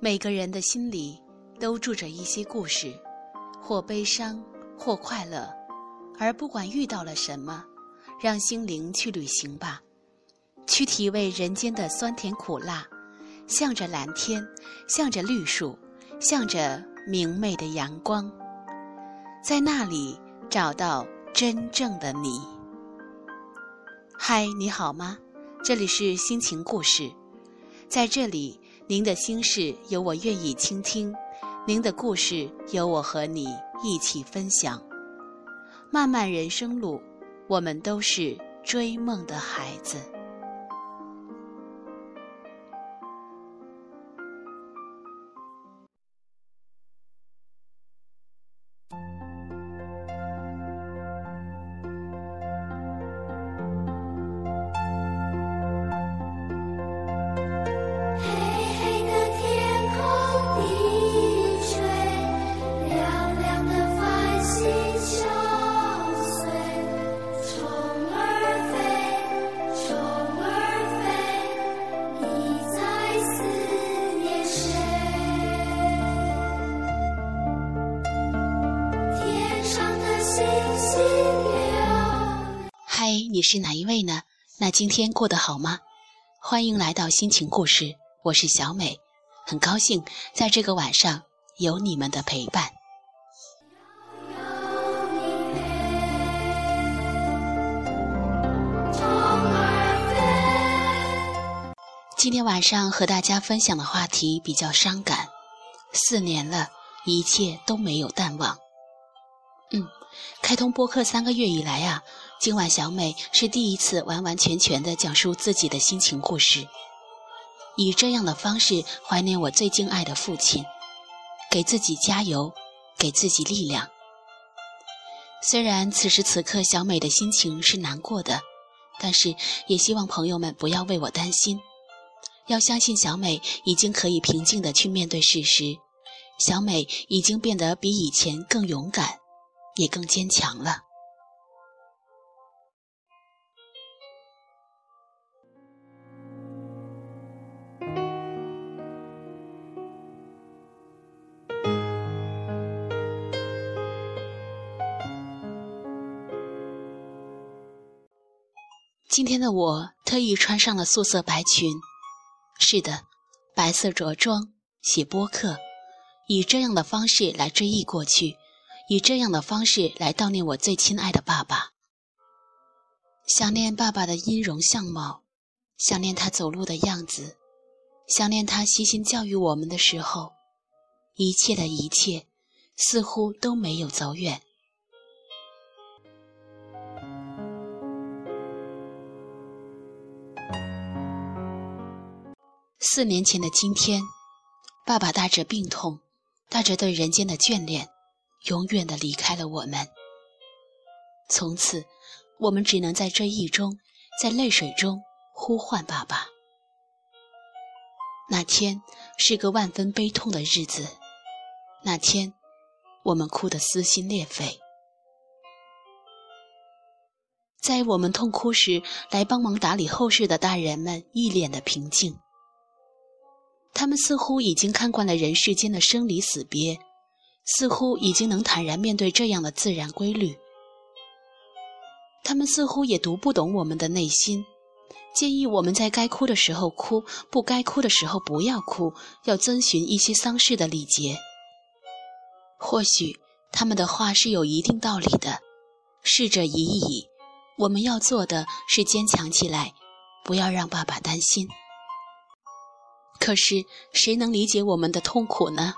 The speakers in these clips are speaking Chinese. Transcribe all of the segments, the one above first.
每个人的心里都住着一些故事，或悲伤，或快乐。而不管遇到了什么，让心灵去旅行吧，去体味人间的酸甜苦辣，向着蓝天，向着绿树，向着明媚的阳光，在那里找到真正的你。嗨，你好吗？这里是心情故事，在这里，您的心事有我愿意倾听，您的故事有我和你一起分享。漫漫人生路，我们都是追梦的孩子。是哪一位呢？那今天过得好吗？欢迎来到心情故事，我是小美，很高兴在这个晚上有你们的陪伴。今天晚上和大家分享的话题比较伤感，四年了，一切都没有淡忘。嗯，开通播客三个月以来啊。今晚小美是第一次完完全全的讲述自己的心情故事，以这样的方式怀念我最敬爱的父亲，给自己加油，给自己力量。虽然此时此刻小美的心情是难过的，但是也希望朋友们不要为我担心，要相信小美已经可以平静的去面对事实，小美已经变得比以前更勇敢，也更坚强了。今天的我特意穿上了素色白裙，是的，白色着装写播客，以这样的方式来追忆过去，以这样的方式来悼念我最亲爱的爸爸。想念爸爸的音容相貌，想念他走路的样子，想念他悉心教育我们的时候，一切的一切似乎都没有走远。四年前的今天，爸爸带着病痛，带着对人间的眷恋，永远的离开了我们。从此，我们只能在追忆中，在泪水中呼唤爸爸。那天是个万分悲痛的日子，那天，我们哭得撕心裂肺。在我们痛哭时，来帮忙打理后事的大人们一脸的平静。他们似乎已经看惯了人世间的生离死别，似乎已经能坦然面对这样的自然规律。他们似乎也读不懂我们的内心，建议我们在该哭的时候哭，不该哭的时候不要哭，要遵循一些丧事的礼节。或许他们的话是有一定道理的，逝者已矣，我们要做的是坚强起来，不要让爸爸担心。可是谁能理解我们的痛苦呢？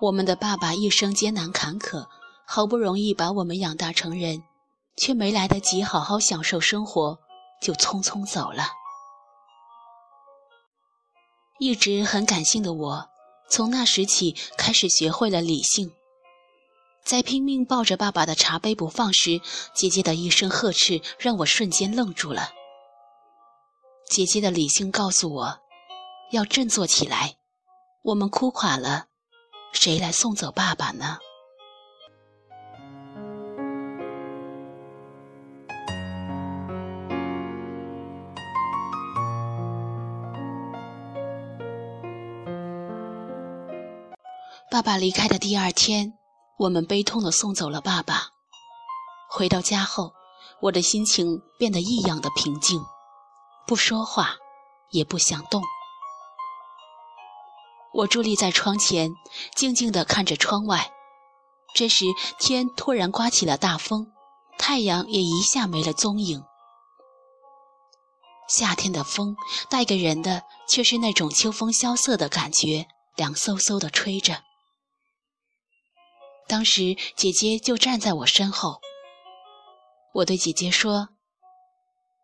我们的爸爸一生艰难坎坷，好不容易把我们养大成人，却没来得及好好享受生活，就匆匆走了。一直很感性的我，从那时起开始学会了理性。在拼命抱着爸爸的茶杯不放时，姐姐的一声呵斥让我瞬间愣住了。姐姐的理性告诉我。要振作起来，我们哭垮了，谁来送走爸爸呢？爸爸离开的第二天，我们悲痛地送走了爸爸。回到家后，我的心情变得异样的平静，不说话，也不想动。我伫立在窗前，静静地看着窗外。这时，天突然刮起了大风，太阳也一下没了踪影。夏天的风带给人的却是那种秋风萧瑟的感觉，凉飕飕的吹着。当时姐姐就站在我身后，我对姐姐说：“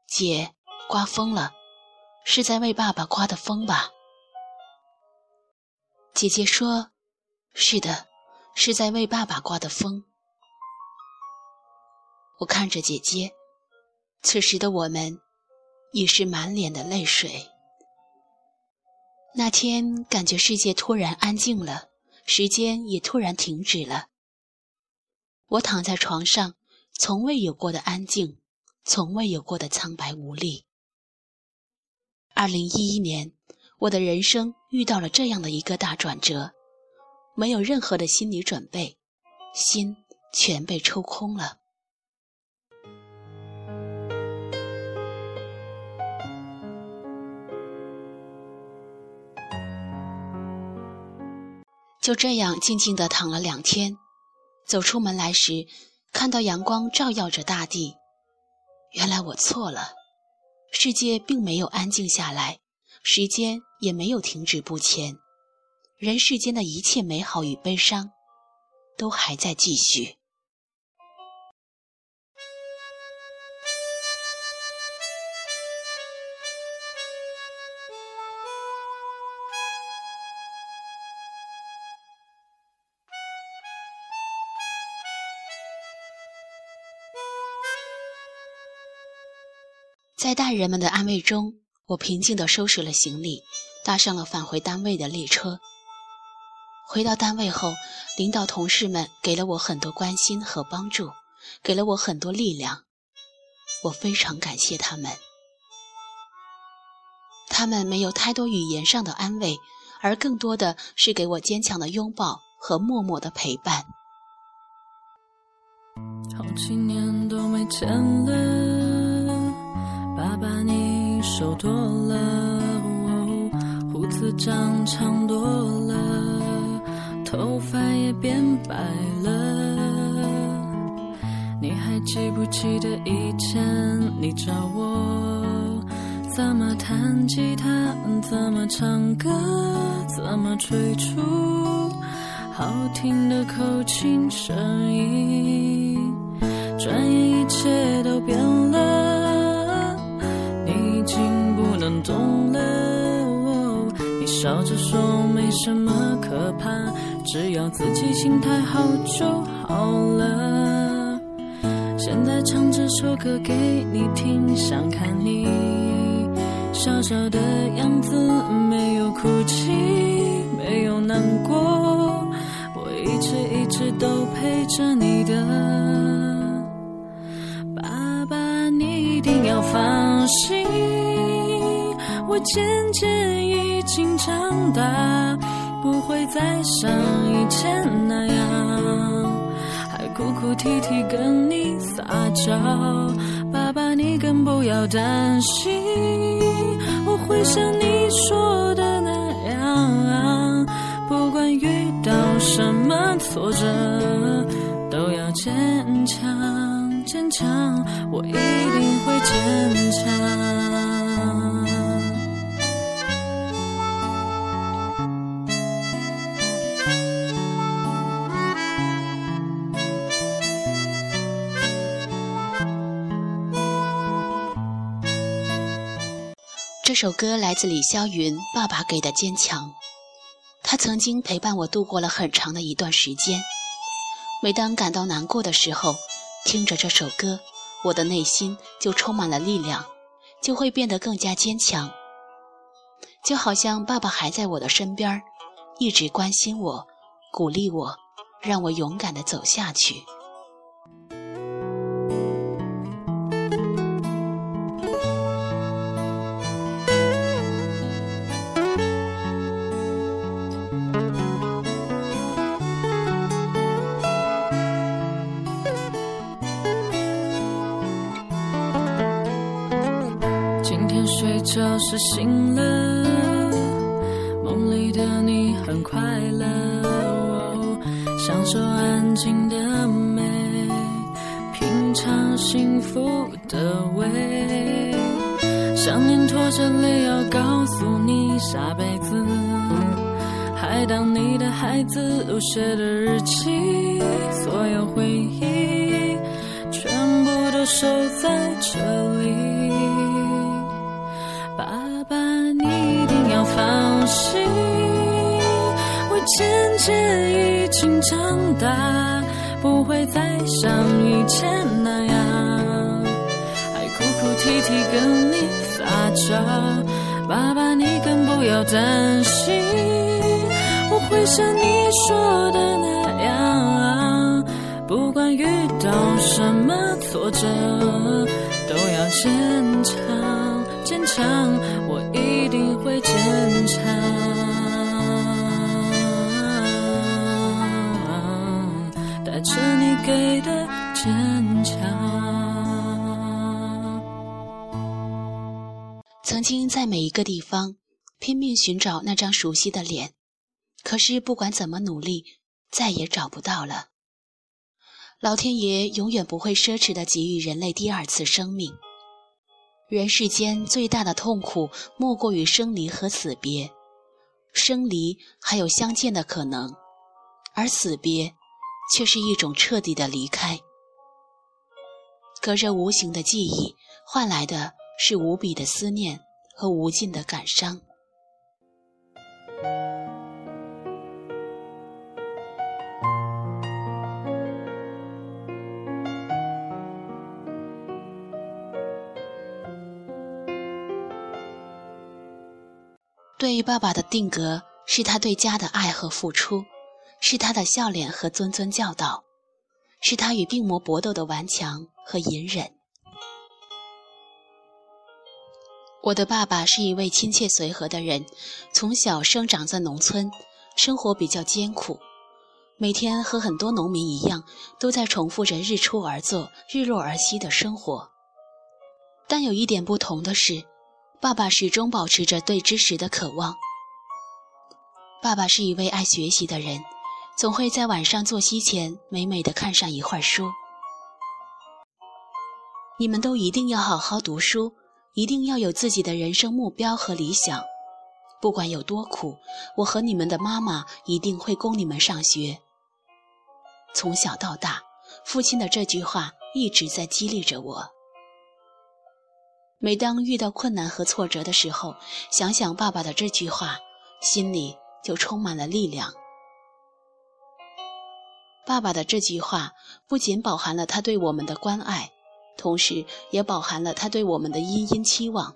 姐，刮风了，是在为爸爸刮的风吧？”姐姐说：“是的，是在为爸爸刮的风。”我看着姐姐，此时的我们已是满脸的泪水。那天感觉世界突然安静了，时间也突然停止了。我躺在床上，从未有过的安静，从未有过的苍白无力。二零一一年。我的人生遇到了这样的一个大转折，没有任何的心理准备，心全被抽空了。就这样静静的躺了两天，走出门来时，看到阳光照耀着大地，原来我错了，世界并没有安静下来。时间也没有停止不前，人世间的一切美好与悲伤，都还在继续。在大人们的安慰中。我平静地收拾了行李，搭上了返回单位的列车。回到单位后，领导同事们给了我很多关心和帮助，给了我很多力量，我非常感谢他们。他们没有太多语言上的安慰，而更多的是给我坚强的拥抱和默默的陪伴。好几年都没见了，爸爸你。瘦多了，胡子长长多了，头发也变白了。你还记不记得以前你教我怎么弹吉他，怎么唱歌，怎么吹出好听的口琴声音？转眼一切都变了。能懂了，你笑着说没什么可怕，只要自己心态好就好了。现在唱这首歌给你听，想看你笑笑的样子，没有哭泣，没有难过，我一直一直都陪着你的，爸爸，你一定要放心。我渐渐已经长大，不会再像以前那样，还哭哭啼啼跟你撒娇。爸爸，你更不要担心，我会像你说的那样，不管遇到什么挫折，都要坚强，坚强，我一定会坚。首歌来自李霄云，爸爸给的坚强。他曾经陪伴我度过了很长的一段时间。每当感到难过的时候，听着这首歌，我的内心就充满了力量，就会变得更加坚强。就好像爸爸还在我的身边，一直关心我，鼓励我，让我勇敢地走下去。是醒了，梦里的你很快乐，享受安静的美，品尝幸福的味。想念拖着泪要告诉你，下辈子还当你的孩子，写的日记，所有回忆全部都收在这里。渐渐已经长大，不会再像以前那样，还哭哭啼啼跟你撒娇。爸爸，你更不要担心，我会像你说的那样，不管遇到什么挫折，都要坚强，坚强，我一定会坚强，给的坚强。曾经在每一个地方拼命寻找那张熟悉的脸，可是不管怎么努力，再也找不到了。老天爷永远不会奢侈的给予人类第二次生命。人世间最大的痛苦，莫过于生离和死别。生离还有相见的可能，而死别，却是一种彻底的离开。隔着无形的记忆，换来的是无比的思念和无尽的感伤。对于爸爸的定格，是他对家的爱和付出，是他的笑脸和谆谆教导，是他与病魔搏斗的顽强和隐忍。我的爸爸是一位亲切随和的人，从小生长在农村，生活比较艰苦，每天和很多农民一样，都在重复着日出而作、日落而息的生活。但有一点不同的是。爸爸始终保持着对知识的渴望。爸爸是一位爱学习的人，总会在晚上作息前美美的看上一会儿书。你们都一定要好好读书，一定要有自己的人生目标和理想。不管有多苦，我和你们的妈妈一定会供你们上学。从小到大，父亲的这句话一直在激励着我。每当遇到困难和挫折的时候，想想爸爸的这句话，心里就充满了力量。爸爸的这句话不仅饱含了他对我们的关爱，同时也饱含了他对我们的殷殷期望。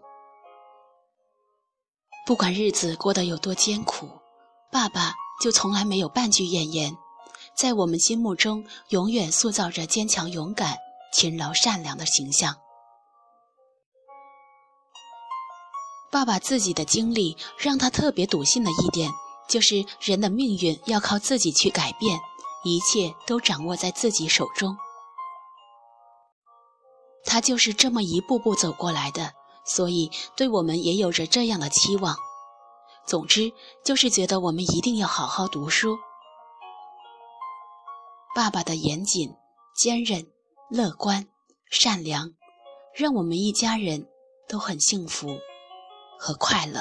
不管日子过得有多艰苦，爸爸就从来没有半句怨言，在我们心目中永远塑造着坚强、勇敢、勤劳、善良的形象。爸爸自己的经历让他特别笃信的一点，就是人的命运要靠自己去改变，一切都掌握在自己手中。他就是这么一步步走过来的，所以对我们也有着这样的期望。总之，就是觉得我们一定要好好读书。爸爸的严谨、坚韧、乐观、善良，让我们一家人都很幸福。和快乐。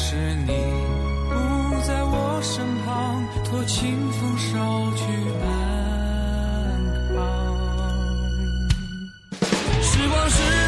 是你不在我身旁，托清风捎去安康。时光是。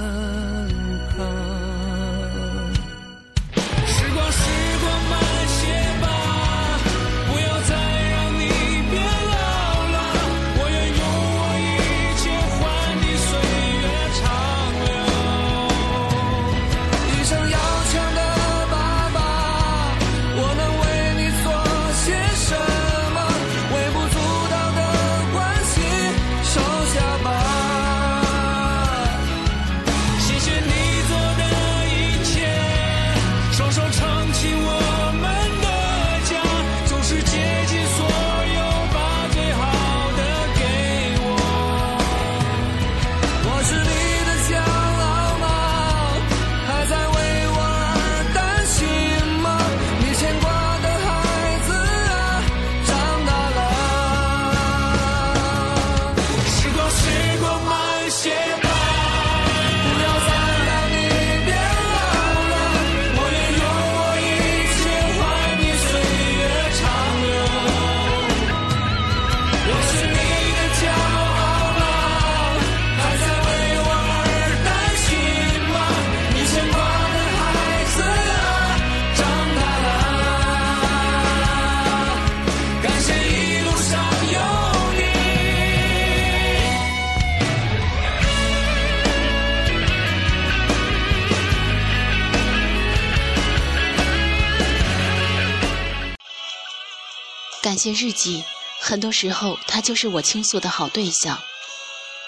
写日记，很多时候他就是我倾诉的好对象。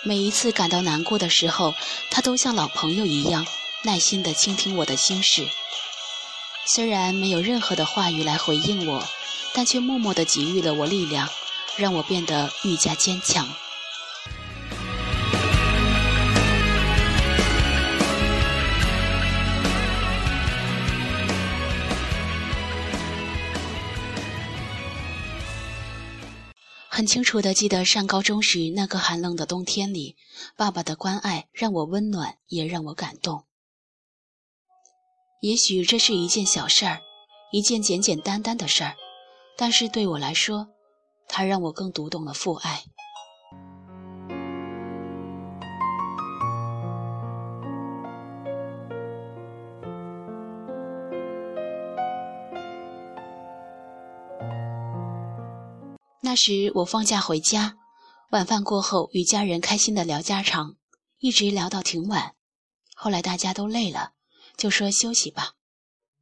每一次感到难过的时候，他都像老朋友一样，耐心地倾听我的心事。虽然没有任何的话语来回应我，但却默默地给予了我力量，让我变得愈加坚强。很清楚的记得上高中时那个寒冷的冬天里，爸爸的关爱让我温暖，也让我感动。也许这是一件小事儿，一件简简单单的事儿，但是对我来说，它让我更读懂了父爱。那时我放假回家，晚饭过后与家人开心的聊家常，一直聊到挺晚。后来大家都累了，就说休息吧。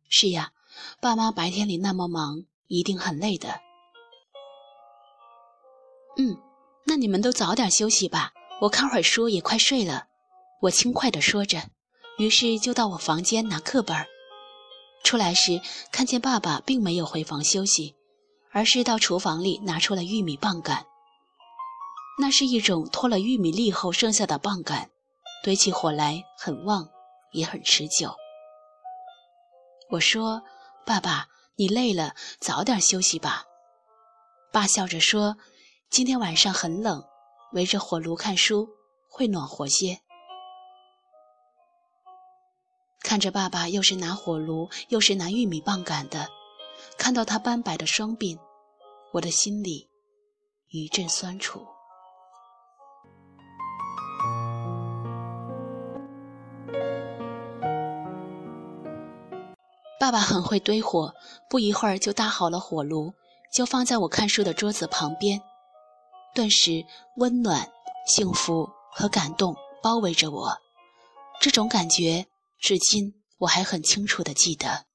是呀，爸妈白天里那么忙，一定很累的。嗯，那你们都早点休息吧，我看会儿书也快睡了。我轻快地说着，于是就到我房间拿课本。出来时，看见爸爸并没有回房休息。而是到厨房里拿出了玉米棒杆。那是一种脱了玉米粒后剩下的棒杆，堆起火来很旺，也很持久。我说：“爸爸，你累了，早点休息吧。”爸笑着说：“今天晚上很冷，围着火炉看书会暖和些。”看着爸爸又是拿火炉又是拿玉米棒杆的，看到他斑白的双鬓，我的心里一阵酸楚。爸爸很会堆火，不一会儿就搭好了火炉，就放在我看书的桌子旁边。顿时，温暖、幸福和感动包围着我。这种感觉，至今我还很清楚的记得。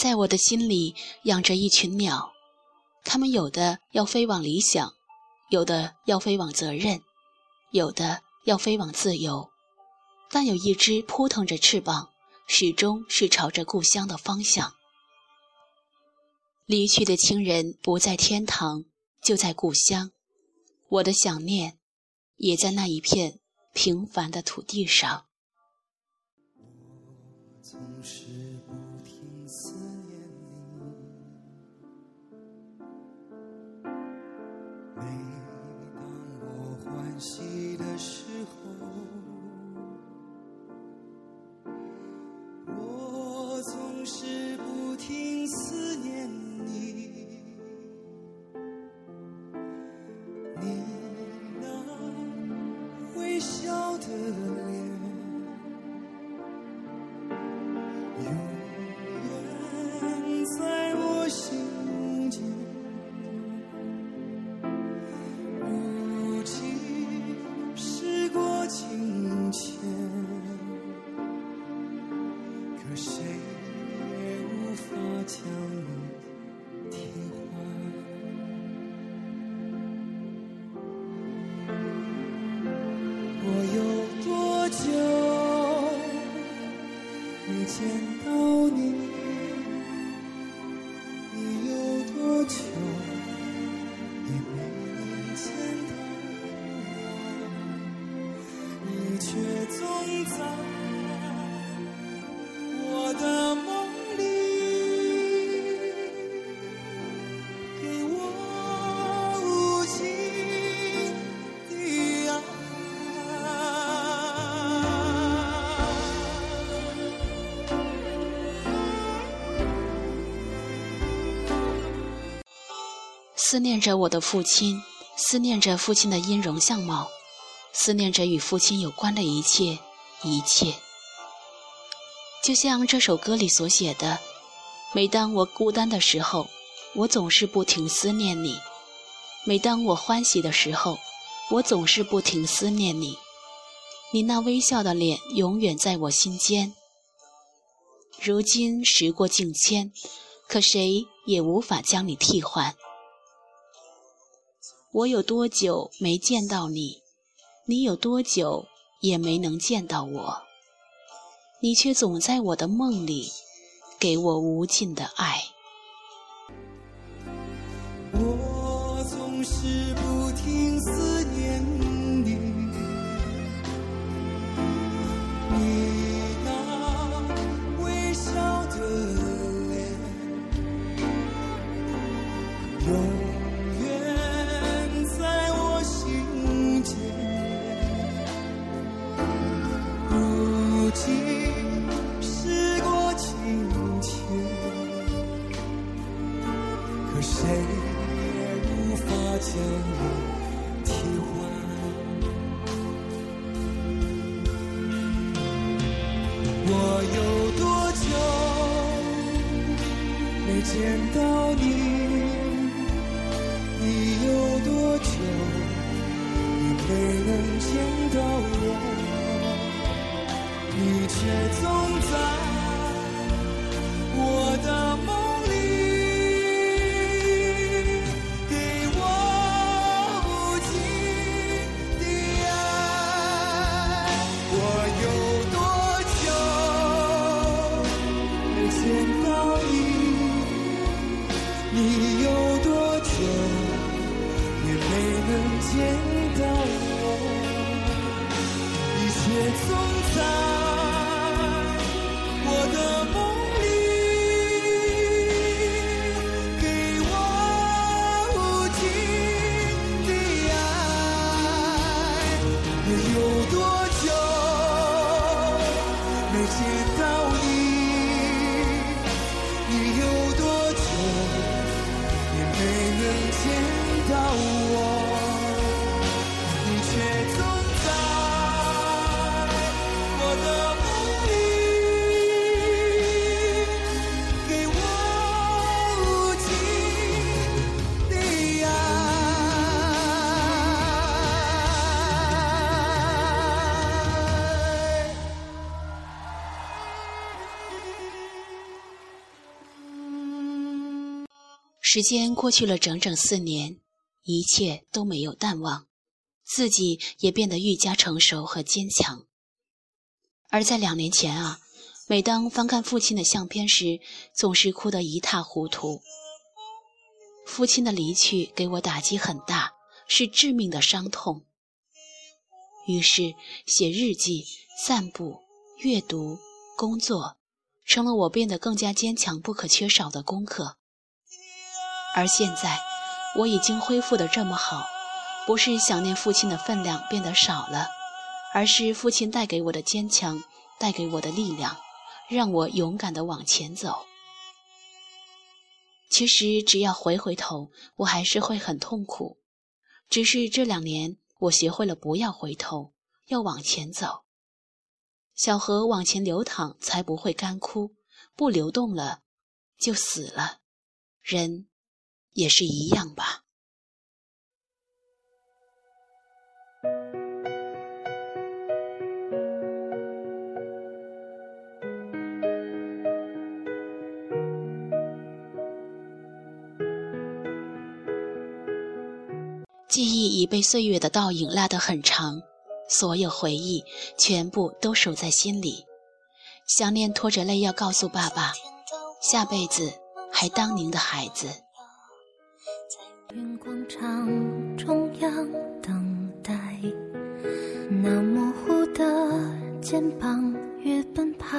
在我的心里养着一群鸟，它们有的要飞往理想，有的要飞往责任，有的要飞往自由，但有一只扑腾着翅膀，始终是朝着故乡的方向。离去的亲人不在天堂，就在故乡，我的想念也在那一片平凡的土地上。细的时候，我总是不停思念你。你那微笑的脸。有多久没见到你思念着我的父亲，思念着父亲的音容相貌，思念着与父亲有关的一切一切。就像这首歌里所写的：“每当我孤单的时候，我总是不停思念你；每当我欢喜的时候，我总是不停思念你。你那微笑的脸永远在我心间。如今时过境迁，可谁也无法将你替换。”我有多久没见到你？你有多久也没能见到我？你却总在我的梦里，给我无尽的爱。见到你，你有多久你没能见到我？你却总在。有多久没见到你？你有多久也没能见到我？时间过去了整整四年，一切都没有淡忘，自己也变得愈加成熟和坚强。而在两年前啊，每当翻看父亲的相片时，总是哭得一塌糊涂。父亲的离去给我打击很大，是致命的伤痛。于是，写日记、散步、阅读、工作，成了我变得更加坚强不可缺少的功课。而现在，我已经恢复的这么好，不是想念父亲的分量变得少了，而是父亲带给我的坚强，带给我的力量，让我勇敢的往前走。其实，只要回回头，我还是会很痛苦。只是这两年，我学会了不要回头，要往前走。小河往前流淌，才不会干枯；不流动了，就死了。人。也是一样吧。记忆已被岁月的倒影拉得很长，所有回忆全部都守在心里。想念拖着泪要告诉爸爸，下辈子还当您的孩子。肩膀越奔跑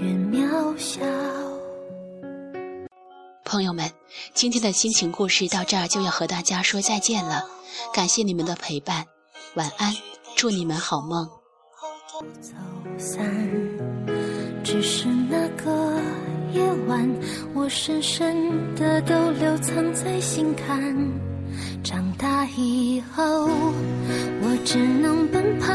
越渺小。朋友们，今天的心情故事到这儿就要和大家说再见了，感谢你们的陪伴，晚安，祝你们好梦。走散，只是那个夜晚，我深深的都留藏在心坎。长大以后，我只能奔跑，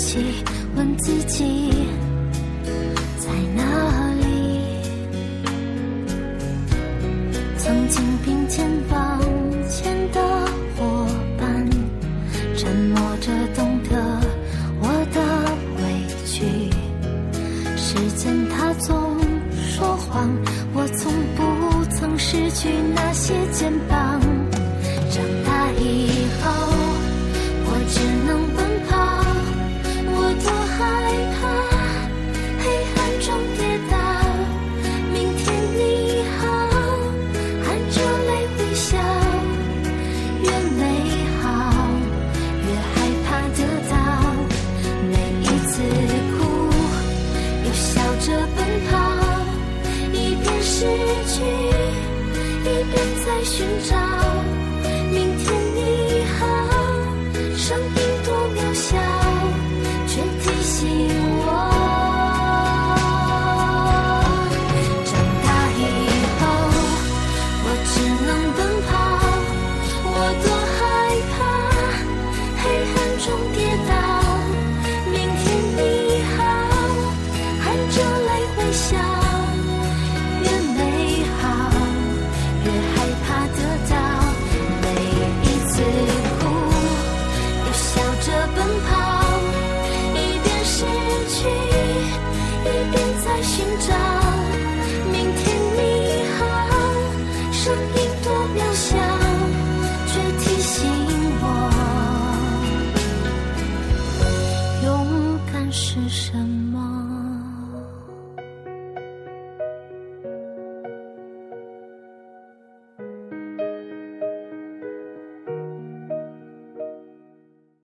哭泣，问自己在哪里？曾经并肩往前的伙伴，沉默着懂得我的委屈。时间它总说谎，我从不曾失去那些肩膀。